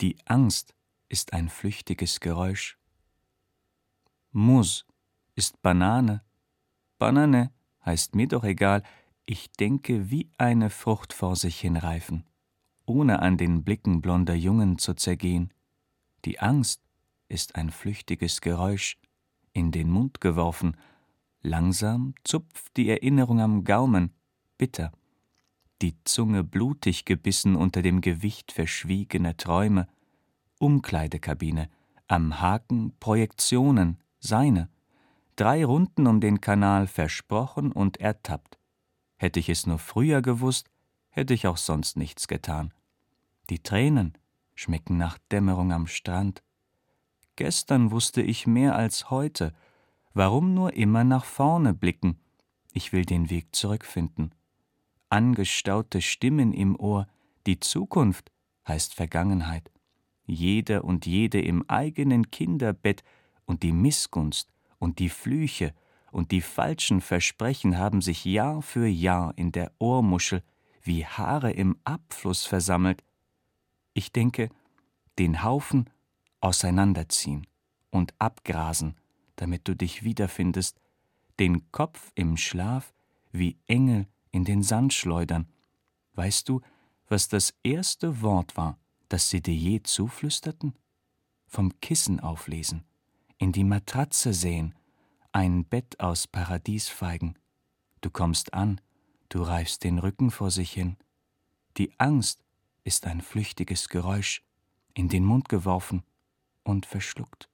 Die Angst ist ein flüchtiges Geräusch. Mus ist Banane. Banane heißt mir doch egal, ich denke wie eine Frucht vor sich hinreifen, ohne an den Blicken blonder Jungen zu zergehen. Die Angst ist ein flüchtiges Geräusch, in den Mund geworfen, langsam zupft die Erinnerung am Gaumen, bitter, die Zunge blutig gebissen unter dem Gewicht verschwiegener Träume, Umkleidekabine, am Haken Projektionen, seine, drei Runden um den Kanal versprochen und ertappt. Hätte ich es nur früher gewusst, hätte ich auch sonst nichts getan. Die Tränen schmecken nach Dämmerung am Strand. Gestern wusste ich mehr als heute. Warum nur immer nach vorne blicken? Ich will den Weg zurückfinden. Angestaute Stimmen im Ohr, die Zukunft heißt Vergangenheit. Jeder und jede im eigenen Kinderbett und die Missgunst und die Flüche und die falschen Versprechen haben sich Jahr für Jahr in der Ohrmuschel wie Haare im Abfluss versammelt. Ich denke, den Haufen auseinanderziehen und abgrasen, damit du dich wiederfindest, den Kopf im Schlaf wie Engel in den Sand schleudern. Weißt du, was das erste Wort war, das sie dir je zuflüsterten? Vom Kissen auflesen, in die Matratze säen, ein Bett aus Paradiesfeigen. Du kommst an, du reifst den Rücken vor sich hin. Die Angst ist ein flüchtiges Geräusch, in den Mund geworfen und verschluckt.